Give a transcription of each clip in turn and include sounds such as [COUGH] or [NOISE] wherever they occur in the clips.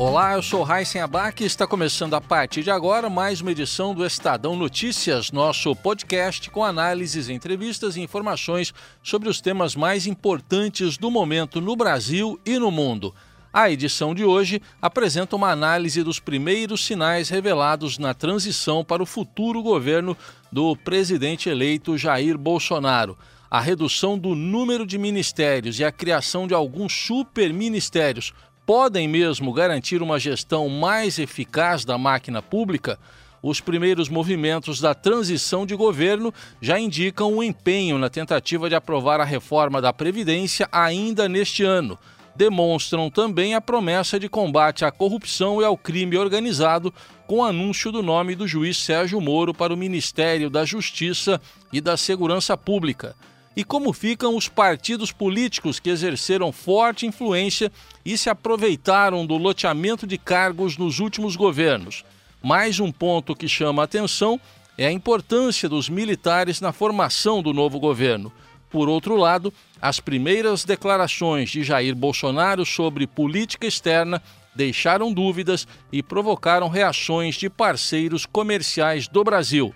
Olá, eu sou Raíssen Abac e está começando a partir de agora mais uma edição do Estadão Notícias, nosso podcast com análises, entrevistas e informações sobre os temas mais importantes do momento no Brasil e no mundo. A edição de hoje apresenta uma análise dos primeiros sinais revelados na transição para o futuro governo do presidente eleito Jair Bolsonaro. A redução do número de ministérios e a criação de alguns superministérios podem mesmo garantir uma gestão mais eficaz da máquina pública, os primeiros movimentos da transição de governo já indicam um empenho na tentativa de aprovar a reforma da Previdência ainda neste ano. Demonstram também a promessa de combate à corrupção e ao crime organizado, com o anúncio do nome do juiz Sérgio Moro para o Ministério da Justiça e da Segurança Pública e como ficam os partidos políticos que exerceram forte influência e se aproveitaram do loteamento de cargos nos últimos governos. Mais um ponto que chama a atenção é a importância dos militares na formação do novo governo. Por outro lado, as primeiras declarações de Jair Bolsonaro sobre política externa deixaram dúvidas e provocaram reações de parceiros comerciais do Brasil.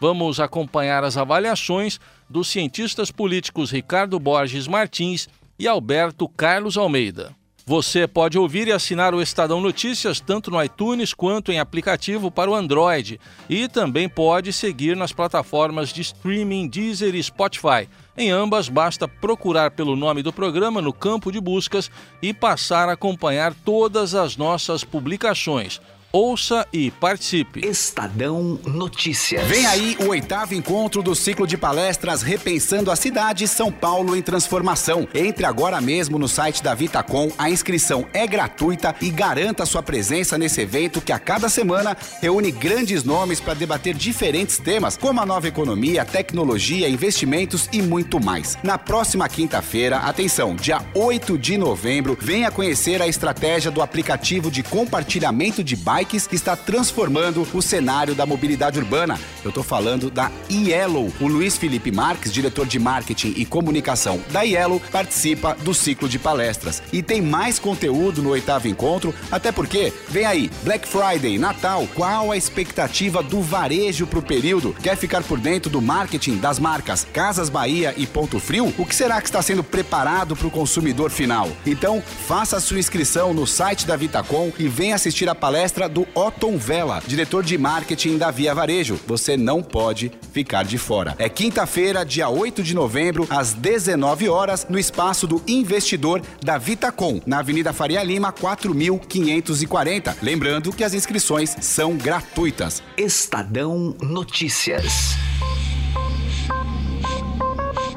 Vamos acompanhar as avaliações dos cientistas políticos Ricardo Borges Martins e Alberto Carlos Almeida. Você pode ouvir e assinar o Estadão Notícias tanto no iTunes quanto em aplicativo para o Android e também pode seguir nas plataformas de streaming Deezer e Spotify. Em ambas, basta procurar pelo nome do programa no campo de buscas e passar a acompanhar todas as nossas publicações. Ouça e participe. Estadão Notícias. Vem aí o oitavo encontro do ciclo de palestras Repensando a Cidade São Paulo em Transformação. Entre agora mesmo no site da Vitacom, a inscrição é gratuita e garanta sua presença nesse evento que a cada semana reúne grandes nomes para debater diferentes temas, como a nova economia, tecnologia, investimentos e muito mais. Na próxima quinta-feira, atenção, dia 8 de novembro, venha conhecer a estratégia do aplicativo de compartilhamento de bikes bikes está transformando o cenário da mobilidade urbana. Eu estou falando da Yellow. O Luiz Felipe Marques, diretor de marketing e comunicação da Yellow, participa do ciclo de palestras. E tem mais conteúdo no oitavo encontro, até porque, vem aí, Black Friday, Natal, qual a expectativa do varejo para o período? Quer ficar por dentro do marketing das marcas Casas Bahia e Ponto Frio? O que será que está sendo preparado para o consumidor final? Então, faça sua inscrição no site da Vitacom e venha assistir a palestra do Otton Vela, diretor de marketing da Via Varejo. Você não pode ficar de fora. É quinta-feira, dia 8 de novembro, às 19 horas, no espaço do investidor da Vitacom, na Avenida Faria Lima, 4540. Lembrando que as inscrições são gratuitas. Estadão Notícias.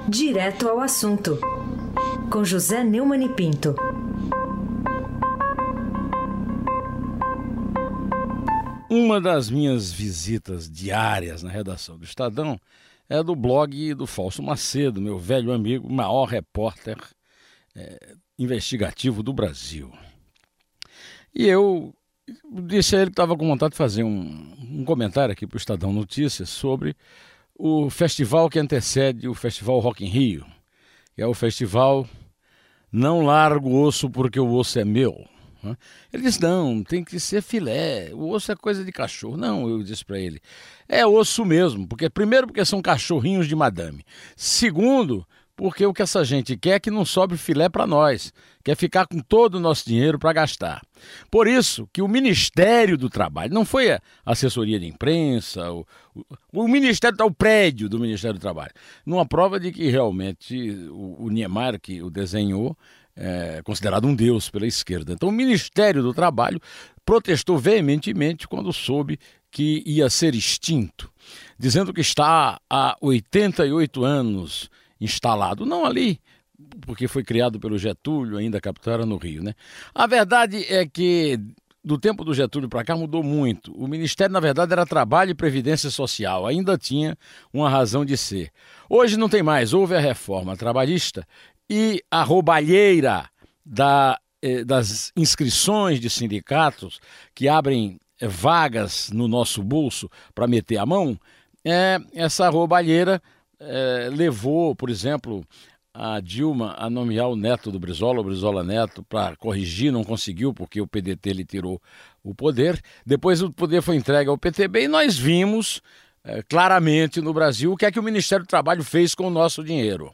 Direto ao assunto. Com José Neumann e Pinto. Uma das minhas visitas diárias na redação do Estadão é do blog do Falso Macedo, meu velho amigo, maior repórter é, investigativo do Brasil. E eu disse a ele que estava com vontade de fazer um, um comentário aqui para o Estadão Notícias sobre o festival que antecede o Festival Rock in Rio, que é o festival Não Largo Osso Porque o Osso é Meu. Né? Ele disse: não, tem que ser filé, o osso é coisa de cachorro. Não, eu disse para ele: é osso mesmo, porque primeiro, porque são cachorrinhos de madame. Segundo, porque o que essa gente quer é que não sobe filé para nós, quer ficar com todo o nosso dinheiro para gastar. Por isso que o Ministério do Trabalho, não foi a assessoria de imprensa, o, o, o Ministério, o prédio do Ministério do Trabalho, numa prova de que realmente o, o Niemeyer, que o desenhou, é considerado um deus pela esquerda. Então, o Ministério do Trabalho protestou veementemente quando soube que ia ser extinto, dizendo que está há 88 anos instalado, não ali, porque foi criado pelo Getúlio, ainda captura no Rio, né? A verdade é que do tempo do Getúlio para cá mudou muito. O Ministério, na verdade, era Trabalho e Previdência Social, ainda tinha uma razão de ser. Hoje não tem mais, houve a reforma trabalhista e a roubalheira da eh, das inscrições de sindicatos que abrem eh, vagas no nosso bolso para meter a mão, é, essa roubalheira é, levou, por exemplo, a Dilma a nomear o neto do Brizola, o Brizola Neto, para corrigir, não conseguiu porque o PDT lhe tirou o poder. Depois o poder foi entregue ao PTB e nós vimos é, claramente no Brasil o que é que o Ministério do Trabalho fez com o nosso dinheiro.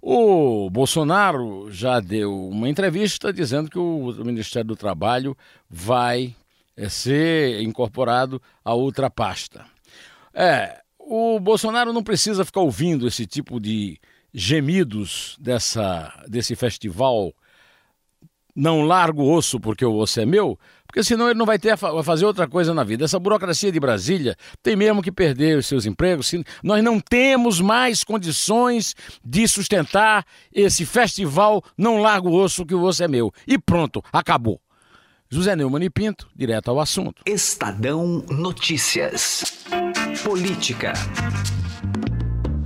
O Bolsonaro já deu uma entrevista dizendo que o Ministério do Trabalho vai é, ser incorporado a outra pasta. É, o Bolsonaro não precisa ficar ouvindo esse tipo de gemidos dessa, desse festival não largo o osso porque o osso é meu, porque senão ele não vai ter a fazer outra coisa na vida. Essa burocracia de Brasília tem mesmo que perder os seus empregos. Nós não temos mais condições de sustentar esse festival não largo o osso que o osso é meu. E pronto, acabou. José Neumann e Pinto, direto ao assunto. Estadão Notícias. Política.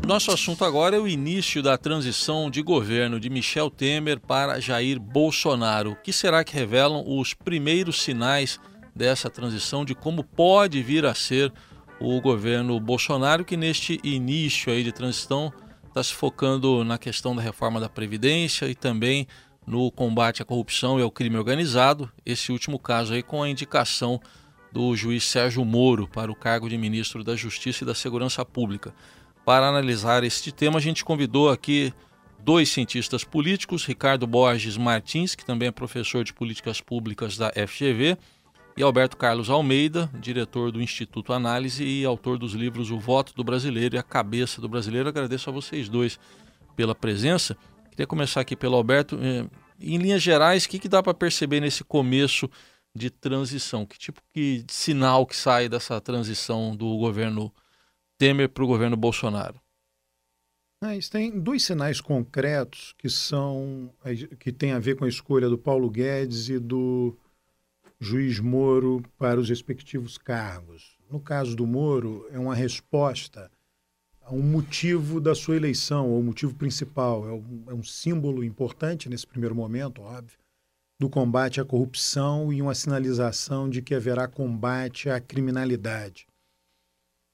Nosso assunto agora é o início da transição de governo de Michel Temer para Jair Bolsonaro. O que será que revelam os primeiros sinais dessa transição, de como pode vir a ser o governo Bolsonaro, que neste início aí de transição está se focando na questão da reforma da Previdência e também no combate à corrupção e ao crime organizado. Esse último caso aí com a indicação do juiz Sérgio Moro para o cargo de ministro da Justiça e da Segurança Pública. Para analisar este tema, a gente convidou aqui dois cientistas políticos, Ricardo Borges Martins, que também é professor de políticas públicas da FGV, e Alberto Carlos Almeida, diretor do Instituto Análise e autor dos livros O Voto do Brasileiro e A Cabeça do Brasileiro. Agradeço a vocês dois pela presença. Queria começar aqui pelo Alberto. É, em linhas gerais, o que, que dá para perceber nesse começo de transição? Que tipo de sinal que sai dessa transição do governo Temer para o governo Bolsonaro? É, tem dois sinais concretos que são que têm a ver com a escolha do Paulo Guedes e do juiz Moro para os respectivos cargos. No caso do Moro, é uma resposta um motivo da sua eleição, ou motivo principal. É um, é um símbolo importante nesse primeiro momento, óbvio, do combate à corrupção e uma sinalização de que haverá combate à criminalidade.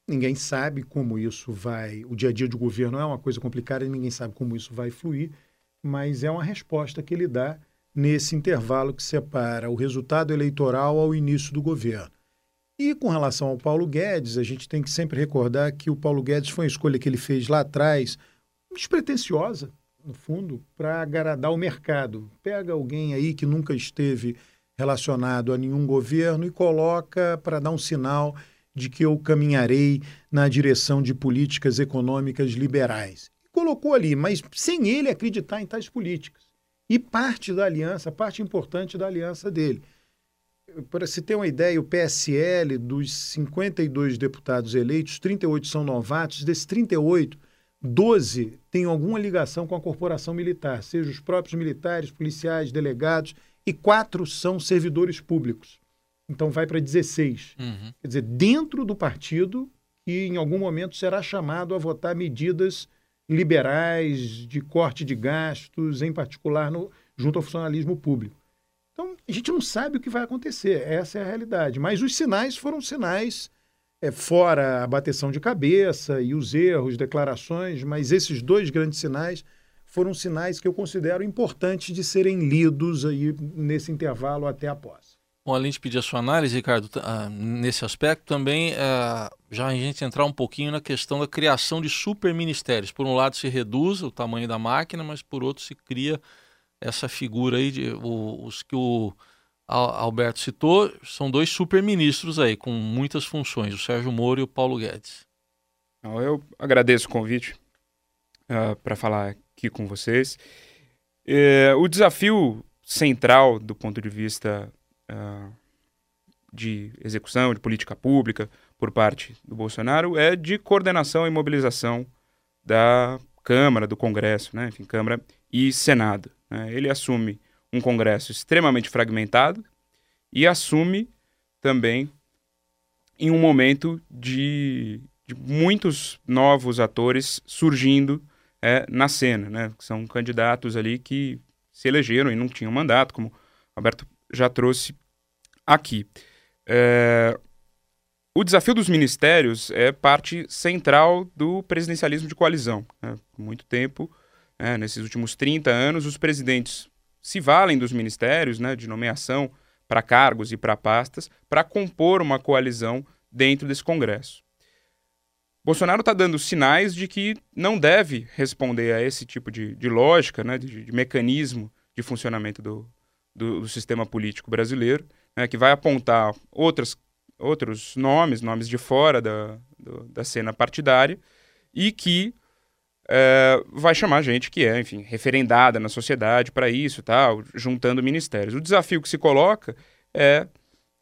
Ninguém sabe como isso vai. O dia a dia de governo é uma coisa complicada e ninguém sabe como isso vai fluir, mas é uma resposta que ele dá nesse intervalo que separa o resultado eleitoral ao início do governo. E com relação ao Paulo Guedes, a gente tem que sempre recordar que o Paulo Guedes foi uma escolha que ele fez lá atrás, despretensiosa, no fundo, para agradar o mercado. Pega alguém aí que nunca esteve relacionado a nenhum governo e coloca para dar um sinal de que eu caminharei na direção de políticas econômicas liberais. colocou ali, mas sem ele acreditar em tais políticas. E parte da aliança, parte importante da aliança dele para se ter uma ideia, o PSL, dos 52 deputados eleitos, 38 são novatos, desses 38, 12 têm alguma ligação com a corporação militar, seja os próprios militares, policiais, delegados, e quatro são servidores públicos. Então vai para 16. Uhum. Quer dizer, dentro do partido que em algum momento será chamado a votar medidas liberais de corte de gastos, em particular no, junto ao funcionalismo público. Então, a gente não sabe o que vai acontecer, essa é a realidade. Mas os sinais foram sinais, é, fora a bateção de cabeça e os erros, declarações, mas esses dois grandes sinais foram sinais que eu considero importantes de serem lidos aí nesse intervalo até a posse. Bom, além de pedir a sua análise, Ricardo, uh, nesse aspecto, também uh, já a gente entrar um pouquinho na questão da criação de superministérios. Por um lado, se reduz o tamanho da máquina, mas por outro, se cria essa figura aí, de, os que o Alberto citou, são dois super-ministros aí, com muitas funções, o Sérgio Moro e o Paulo Guedes. Eu agradeço o convite uh, para falar aqui com vocês. É, o desafio central do ponto de vista uh, de execução de política pública por parte do Bolsonaro é de coordenação e mobilização da Câmara, do Congresso, né? enfim, Câmara e Senado. Né? Ele assume um Congresso extremamente fragmentado e assume também em um momento de, de muitos novos atores surgindo é, na cena, né? São candidatos ali que se elegeram e não tinham mandato, como Alberto já trouxe aqui. É, o desafio dos ministérios é parte central do presidencialismo de coalizão. Né? Muito tempo, né, nesses últimos 30 anos, os presidentes se valem dos ministérios né, de nomeação para cargos e para pastas para compor uma coalizão dentro desse Congresso. Bolsonaro está dando sinais de que não deve responder a esse tipo de, de lógica, né, de, de, mecanismo de funcionamento do, do, do sistema político brasileiro, né, que vai apontar outras, outros nomes, nomes de fora da, do, da cena partidária, e que é, vai chamar gente que é, enfim, referendada na sociedade para isso, tal, juntando ministérios. O desafio que se coloca é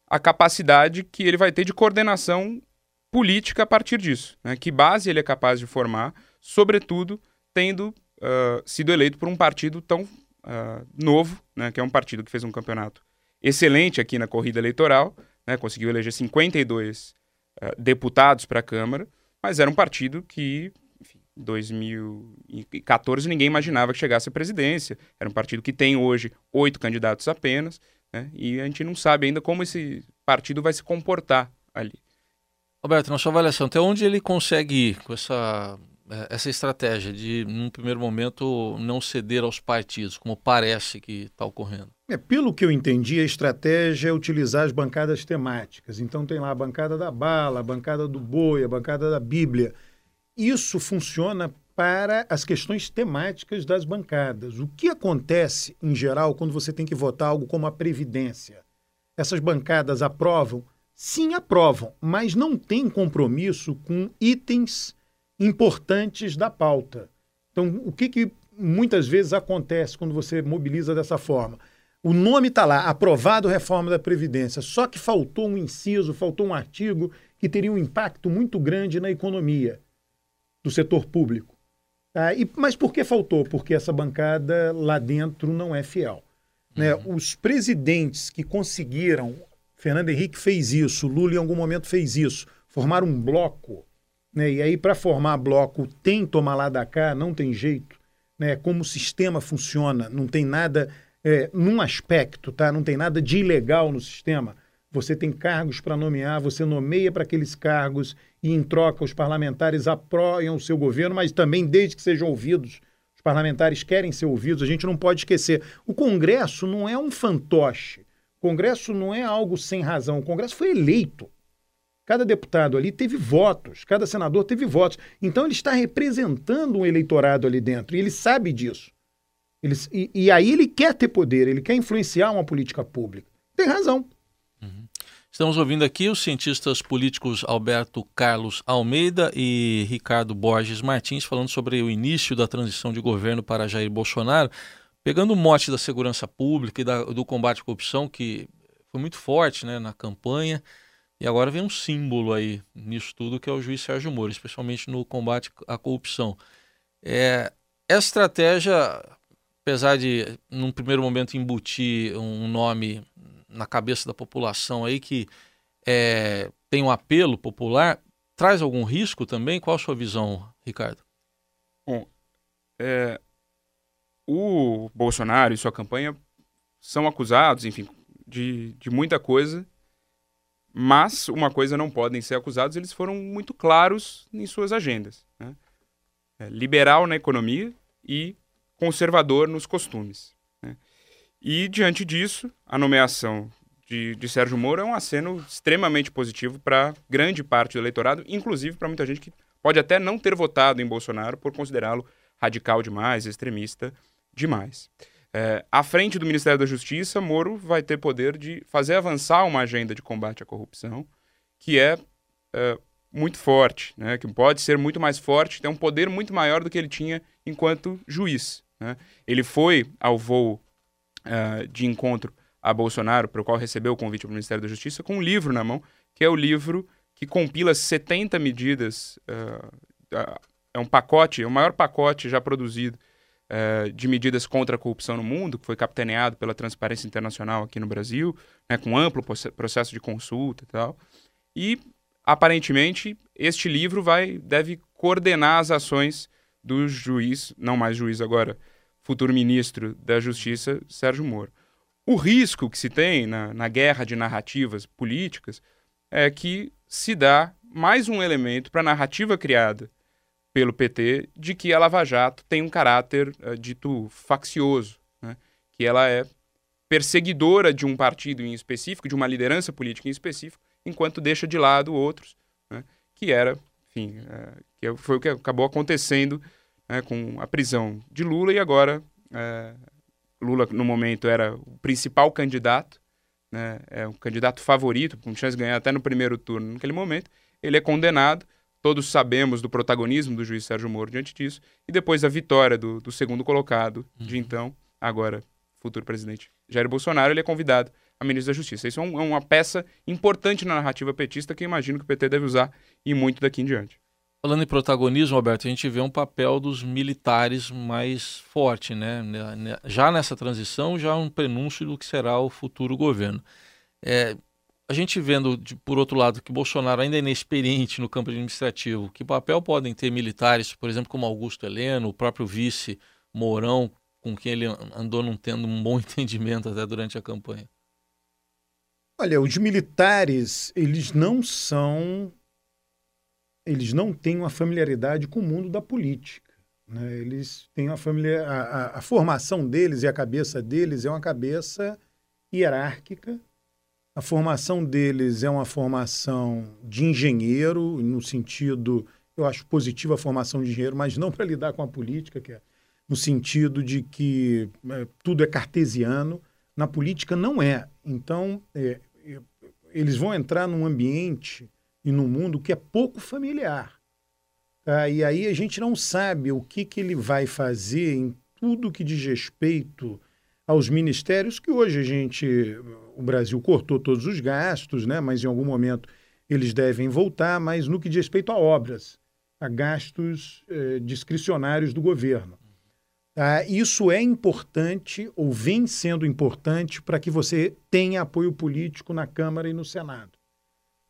a capacidade que ele vai ter de coordenação política a partir disso. Né? Que base ele é capaz de formar, sobretudo tendo uh, sido eleito por um partido tão uh, novo, né? que é um partido que fez um campeonato excelente aqui na corrida eleitoral, né? conseguiu eleger 52 uh, deputados para a Câmara, mas era um partido que, em 2014 ninguém imaginava que chegasse à presidência. Era um partido que tem hoje oito candidatos apenas, né? e a gente não sabe ainda como esse partido vai se comportar ali. Roberto, na sua avaliação, até onde ele consegue ir com essa, essa estratégia de, num primeiro momento, não ceder aos partidos, como parece que está ocorrendo? É, pelo que eu entendi, a estratégia é utilizar as bancadas temáticas. Então tem lá a bancada da bala, a bancada do boi, a bancada da Bíblia. Isso funciona para as questões temáticas das bancadas. O que acontece, em geral, quando você tem que votar algo como a Previdência? Essas bancadas aprovam sim aprovam, mas não têm compromisso com itens importantes da pauta. Então, o que, que muitas vezes acontece quando você mobiliza dessa forma? O nome está lá, aprovado reforma da Previdência, só que faltou um inciso, faltou um artigo que teria um impacto muito grande na economia do setor público. Tá? E, mas por que faltou? Porque essa bancada lá dentro não é fiel. Né? Uhum. Os presidentes que conseguiram Fernando Henrique fez isso, Lula em algum momento fez isso, formar um bloco, né? E aí para formar bloco tem tomar lá da cá, não tem jeito, né? Como o sistema funciona, não tem nada é, num aspecto, tá? Não tem nada de ilegal no sistema. Você tem cargos para nomear, você nomeia para aqueles cargos e em troca os parlamentares apoiam o seu governo, mas também desde que sejam ouvidos. Os parlamentares querem ser ouvidos, a gente não pode esquecer. O Congresso não é um fantoche. O Congresso não é algo sem razão. O Congresso foi eleito. Cada deputado ali teve votos, cada senador teve votos. Então ele está representando um eleitorado ali dentro e ele sabe disso. Ele, e, e, aí ele quer ter poder, ele quer influenciar uma política pública. Tem razão. Uhum. Estamos ouvindo aqui os cientistas políticos Alberto Carlos Almeida e Ricardo Borges Martins falando sobre o início da transição de governo para Jair Bolsonaro. Pegando o mote da segurança pública e da, do combate à corrupção, que foi muito forte né, na campanha, e agora vem um símbolo aí nisso tudo, que é o juiz Sérgio Moro, especialmente no combate à corrupção. É, essa estratégia, apesar de, num primeiro momento, embutir um nome na cabeça da população aí que é, tem um apelo popular, traz algum risco também? Qual a sua visão, Ricardo? Bom, é, o Bolsonaro e sua campanha são acusados, enfim, de, de muita coisa, mas uma coisa não podem ser acusados, eles foram muito claros em suas agendas. Né? É, liberal na economia e conservador nos costumes. Né? E, diante disso, a nomeação de, de Sérgio Moro é um aceno extremamente positivo para grande parte do eleitorado, inclusive para muita gente que pode até não ter votado em Bolsonaro por considerá-lo radical demais, extremista demais. É, à frente do Ministério da Justiça, Moro vai ter poder de fazer avançar uma agenda de combate à corrupção que é, é muito forte, né? que pode ser muito mais forte, tem um poder muito maior do que ele tinha enquanto juiz. Né? Ele foi ao voo uh, de encontro a Bolsonaro, para o qual recebeu o convite do Ministério da Justiça, com um livro na mão, que é o livro que compila 70 medidas, uh, uh, é um pacote, é o maior pacote já produzido uh, de medidas contra a corrupção no mundo, que foi capitaneado pela Transparência Internacional aqui no Brasil, né, com amplo processo de consulta e tal. E, aparentemente, este livro vai deve coordenar as ações do juiz, não mais juiz agora, futuro ministro da Justiça, Sérgio Moro. o risco que se tem na, na guerra de narrativas políticas é que se dá mais um elemento para a narrativa criada pelo PT de que a Lava Jato tem um caráter uh, dito faccioso, né? que ela é perseguidora de um partido em específico, de uma liderança política em específico, enquanto deixa de lado outros, né? que era, enfim, uh, que foi o que acabou acontecendo né, com a prisão de Lula e agora uh, Lula no momento era o principal candidato, né, é o candidato favorito, com chance de ganhar até no primeiro turno naquele momento, ele é condenado Todos sabemos do protagonismo do juiz Sérgio Moro diante disso. E depois da vitória do, do segundo colocado, uhum. de então, agora futuro presidente Jair Bolsonaro, ele é convidado a ministro da Justiça. Isso é, um, é, uma peça importante na narrativa petista que eu imagino que o PT deve usar e muito daqui em diante. Falando em protagonismo, Roberto, a gente vê um papel dos militares mais forte, né? Já nessa transição, já um prenúncio do que será o futuro governo. É, a gente vendo, de, por outro lado, que Bolsonaro ainda é inexperiente no campo administrativo, que papel podem ter militares, por exemplo, como Augusto Heleno, o próprio vice Mourão, com quem ele andou não tendo um bom [LAUGHS] entendimento até durante a campanha? Olha, os militares, eles não são. Eles não têm uma familiaridade com o mundo da política. Né? Eles têm uma familiar... A, a, a formação deles e a cabeça deles é uma cabeça hierárquica a formação deles é uma formação de engenheiro, no sentido, eu acho positiva a formação de engenheiro, mas não para lidar com a política, que é no sentido de que é, tudo é cartesiano. Na política não é. Então, é, é, eles vão entrar num ambiente e num mundo que é pouco familiar. Tá? E aí a gente não sabe o que, que ele vai fazer em tudo que diz respeito aos ministérios que hoje a gente o Brasil cortou todos os gastos, né? mas em algum momento eles devem voltar, mas no que diz respeito a obras, a gastos eh, discricionários do governo. Tá? Isso é importante, ou vem sendo importante, para que você tenha apoio político na Câmara e no Senado.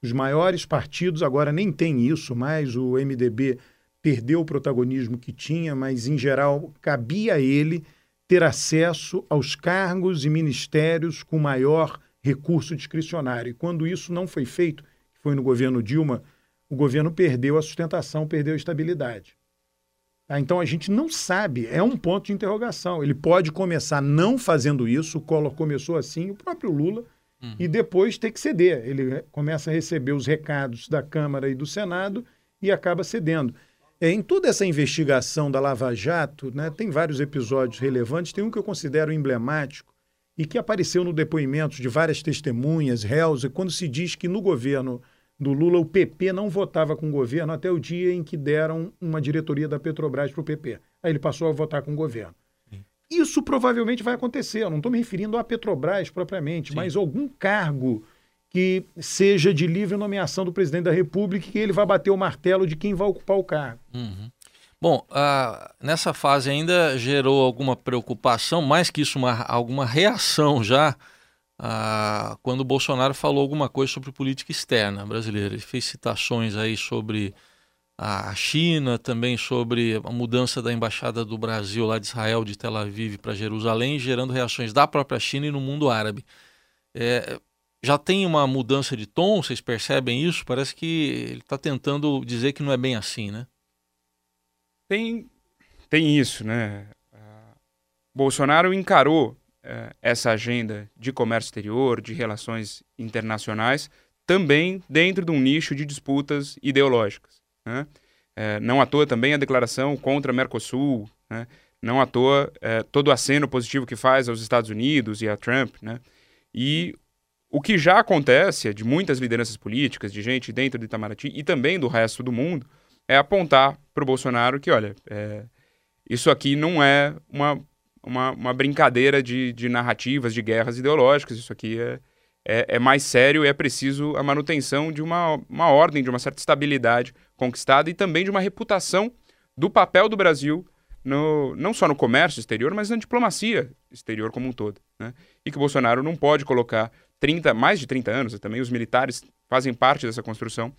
Os maiores partidos agora nem têm isso mais, o MDB perdeu o protagonismo que tinha, mas em geral cabia a ele ter acesso aos cargos e ministérios com maior recurso discricionário. E quando isso não foi feito, que foi no governo Dilma, o governo perdeu a sustentação, perdeu a estabilidade. Tá? Então a gente não sabe, é um ponto de interrogação. Ele pode começar não fazendo isso, o Collor começou assim, o próprio Lula, uhum. e depois ter que ceder. Ele começa a receber os recados da Câmara e do Senado e acaba cedendo. É, em toda essa investigação da Lava Jato, né, tem vários episódios relevantes, tem um que eu considero emblemático e que apareceu no depoimento de várias testemunhas, réus, quando se diz que no governo do Lula o PP não votava com o governo até o dia em que deram uma diretoria da Petrobras para o PP. Aí ele passou a votar com o governo. Sim. Isso provavelmente vai acontecer. Eu não estou me referindo à Petrobras propriamente, Sim. mas algum cargo que seja de livre nomeação do presidente da República e que ele vai bater o martelo de quem vai ocupar o cargo. Uhum. Bom, uh, nessa fase ainda gerou alguma preocupação, mais que isso, uma, alguma reação já, uh, quando o Bolsonaro falou alguma coisa sobre política externa brasileira. Ele fez citações aí sobre a China, também sobre a mudança da embaixada do Brasil lá de Israel, de Tel Aviv para Jerusalém, gerando reações da própria China e no mundo árabe. É, já tem uma mudança de tom, vocês percebem isso? Parece que ele está tentando dizer que não é bem assim, né? Tem, tem isso, né? Uh, Bolsonaro encarou uh, essa agenda de comércio exterior, de relações internacionais, também dentro de um nicho de disputas ideológicas. Né? Uh, não à toa também a declaração contra Mercosul, né? não à toa todo o aceno positivo que faz aos Estados Unidos e a Trump. Né? E o que já acontece é de muitas lideranças políticas, de gente dentro do Itamaraty e também do resto do mundo, é apontar para o Bolsonaro que, olha, é, isso aqui não é uma, uma, uma brincadeira de, de, narrativas, de guerras ideológicas, isso aqui é, é, é, mais sério e é preciso a manutenção de uma, uma ordem, de uma certa estabilidade conquistada e também de uma reputação do papel do Brasil no, não só no comércio exterior, mas na diplomacia exterior como um todo. Né? E que o Bolsonaro não pode colocar 30, mais de 30 anos, e também os militares fazem parte dessa construção,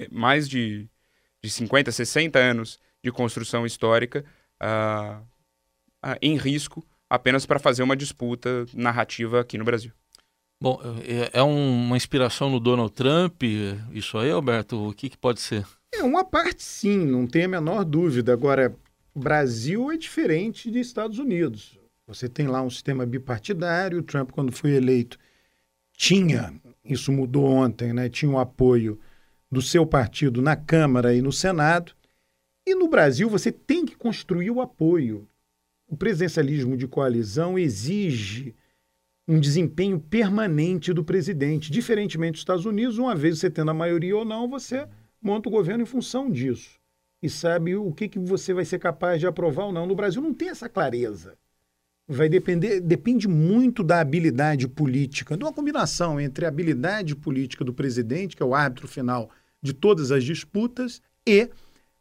é, mais de, de 50, 60 anos de construção histórica uh, uh, em risco apenas para fazer uma disputa narrativa aqui no Brasil. Bom, é, é uma inspiração no Donald Trump, isso aí, Alberto? O que, que pode ser? É uma parte sim, não tem a menor dúvida. Agora, o Brasil é diferente de Estados Unidos. Você tem lá um sistema bipartidário, o Trump, quando foi eleito, tinha, isso mudou ontem, né? Tinha o apoio do seu partido na Câmara e no Senado. E no Brasil você tem que construir o apoio. O presidencialismo de coalizão exige um desempenho permanente do presidente. Diferentemente dos Estados Unidos, uma vez você tendo a maioria ou não, você monta o governo em função disso. E sabe o que, que você vai ser capaz de aprovar ou não. No Brasil não tem essa clareza. Vai depender, depende muito da habilidade política, de uma combinação entre a habilidade política do presidente, que é o árbitro final de todas as disputas, e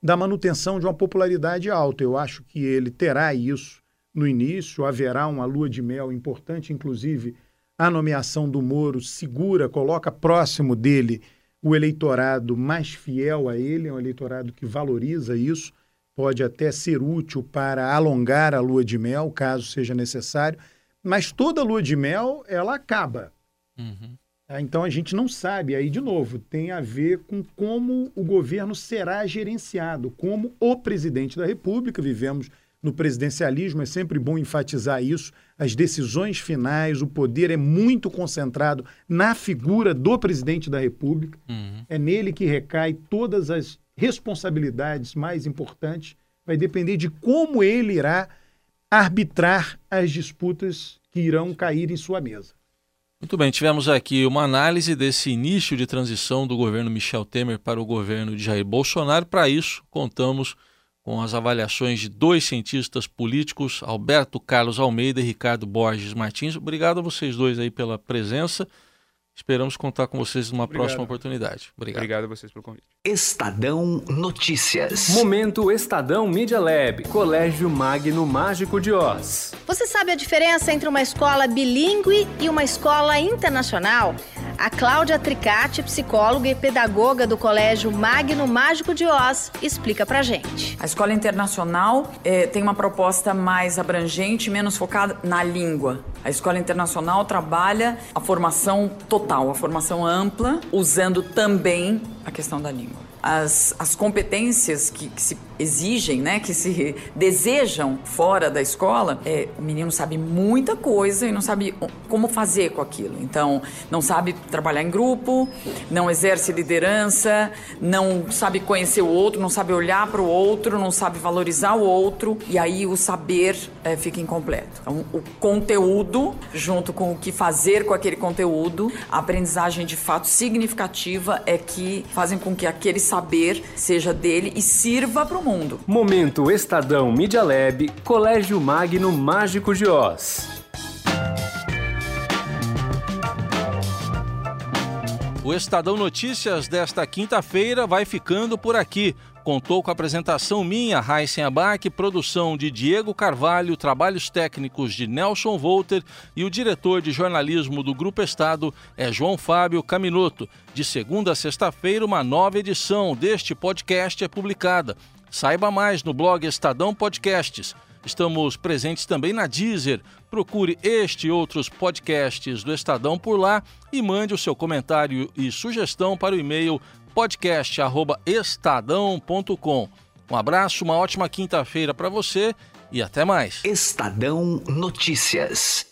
da manutenção de uma popularidade alta. Eu acho que ele terá isso no início, haverá uma lua de mel importante, inclusive a nomeação do Moro segura, coloca próximo dele o eleitorado mais fiel a ele, é um eleitorado que valoriza isso, pode até ser útil para alongar a lua de mel, caso seja necessário, mas toda lua de mel, ela acaba. Uhum. Então a gente não sabe, aí de novo, tem a ver com como o governo será gerenciado, como o presidente da República, vivemos no presidencialismo, é sempre bom enfatizar isso. As decisões finais, o poder é muito concentrado na figura do presidente da República. Uhum. É nele que recai todas as responsabilidades mais importantes. Vai depender de como ele irá arbitrar as disputas que irão cair em sua mesa. Muito bem, tivemos aqui uma análise desse início de transição do governo Michel Temer para o governo de Jair Bolsonaro. Para isso, contamos com as avaliações de dois cientistas políticos, Alberto Carlos Almeida e Ricardo Borges Martins. Obrigado a vocês dois aí pela presença. Esperamos contar com vocês numa Obrigado. próxima oportunidade. Obrigado. Obrigado a vocês pelo convite. Estadão Notícias. Momento Estadão Media Lab. Colégio Magno Mágico de Oz. Você sabe a diferença entre uma escola bilíngue e uma escola internacional? A Cláudia Tricati, psicóloga e pedagoga do Colégio Magno Mágico de Oz, explica pra gente. A escola internacional eh, tem uma proposta mais abrangente, menos focada na língua. A escola internacional trabalha a formação total, a formação ampla, usando também a questão da língua. As, as competências que, que se exigem, né, que se desejam fora da escola, é, o menino sabe muita coisa e não sabe como fazer com aquilo. Então, não sabe trabalhar em grupo, não exerce liderança, não sabe conhecer o outro, não sabe olhar para o outro, não sabe valorizar o outro e aí o saber é, fica incompleto. Então, o conteúdo, junto com o que fazer com aquele conteúdo, a aprendizagem de fato significativa é que fazem com que aquele saber seja dele e sirva para o mundo mundo. Momento Estadão Media Lab, Colégio Magno Mágico de Oz. O Estadão Notícias desta quinta-feira vai ficando por aqui. Contou com a apresentação minha, Raíssen Abac, produção de Diego Carvalho, trabalhos técnicos de Nelson Volter e o diretor de jornalismo do Grupo Estado é João Fábio Caminoto. De segunda a sexta-feira, uma nova edição deste podcast é publicada. Saiba mais no blog Estadão Podcasts. Estamos presentes também na Deezer. Procure este e outros podcasts do Estadão por lá e mande o seu comentário e sugestão para o e-mail podcast@estadão.com. Um abraço, uma ótima quinta-feira para você e até mais. Estadão Notícias.